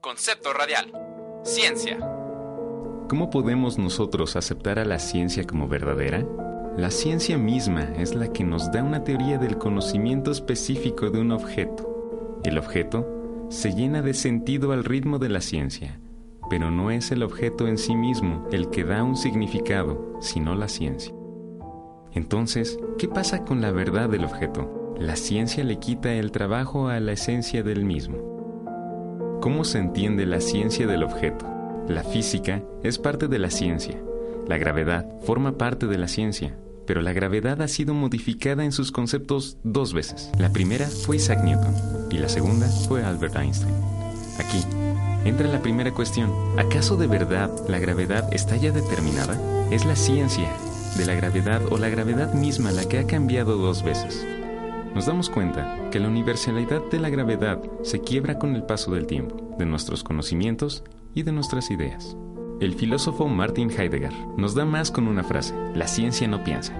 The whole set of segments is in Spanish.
Concepto radial. Ciencia. ¿Cómo podemos nosotros aceptar a la ciencia como verdadera? La ciencia misma es la que nos da una teoría del conocimiento específico de un objeto. El objeto se llena de sentido al ritmo de la ciencia, pero no es el objeto en sí mismo el que da un significado, sino la ciencia. Entonces, ¿qué pasa con la verdad del objeto? La ciencia le quita el trabajo a la esencia del mismo. ¿Cómo se entiende la ciencia del objeto? La física es parte de la ciencia. La gravedad forma parte de la ciencia, pero la gravedad ha sido modificada en sus conceptos dos veces. La primera fue Isaac Newton y la segunda fue Albert Einstein. Aquí entra la primera cuestión. ¿Acaso de verdad la gravedad está ya determinada? Es la ciencia de la gravedad o la gravedad misma la que ha cambiado dos veces nos damos cuenta que la universalidad de la gravedad se quiebra con el paso del tiempo, de nuestros conocimientos y de nuestras ideas. El filósofo Martin Heidegger nos da más con una frase, la ciencia no piensa.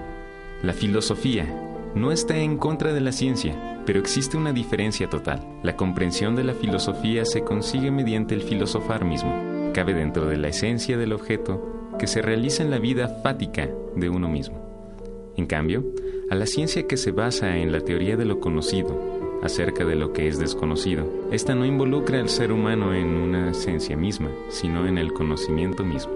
La filosofía no está en contra de la ciencia, pero existe una diferencia total. La comprensión de la filosofía se consigue mediante el filosofar mismo. Cabe dentro de la esencia del objeto que se realiza en la vida fática de uno mismo. En cambio, a la ciencia que se basa en la teoría de lo conocido acerca de lo que es desconocido. Esta no involucra al ser humano en una esencia misma, sino en el conocimiento mismo.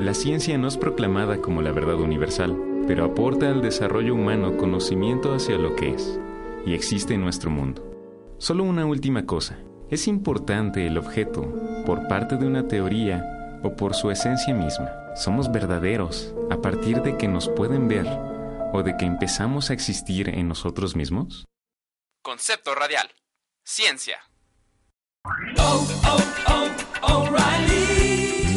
La ciencia no es proclamada como la verdad universal, pero aporta al desarrollo humano conocimiento hacia lo que es y existe en nuestro mundo. Solo una última cosa. ¿Es importante el objeto por parte de una teoría o por su esencia misma? ¿Somos verdaderos a partir de que nos pueden ver o de que empezamos a existir en nosotros mismos? Concepto radial. Ciencia.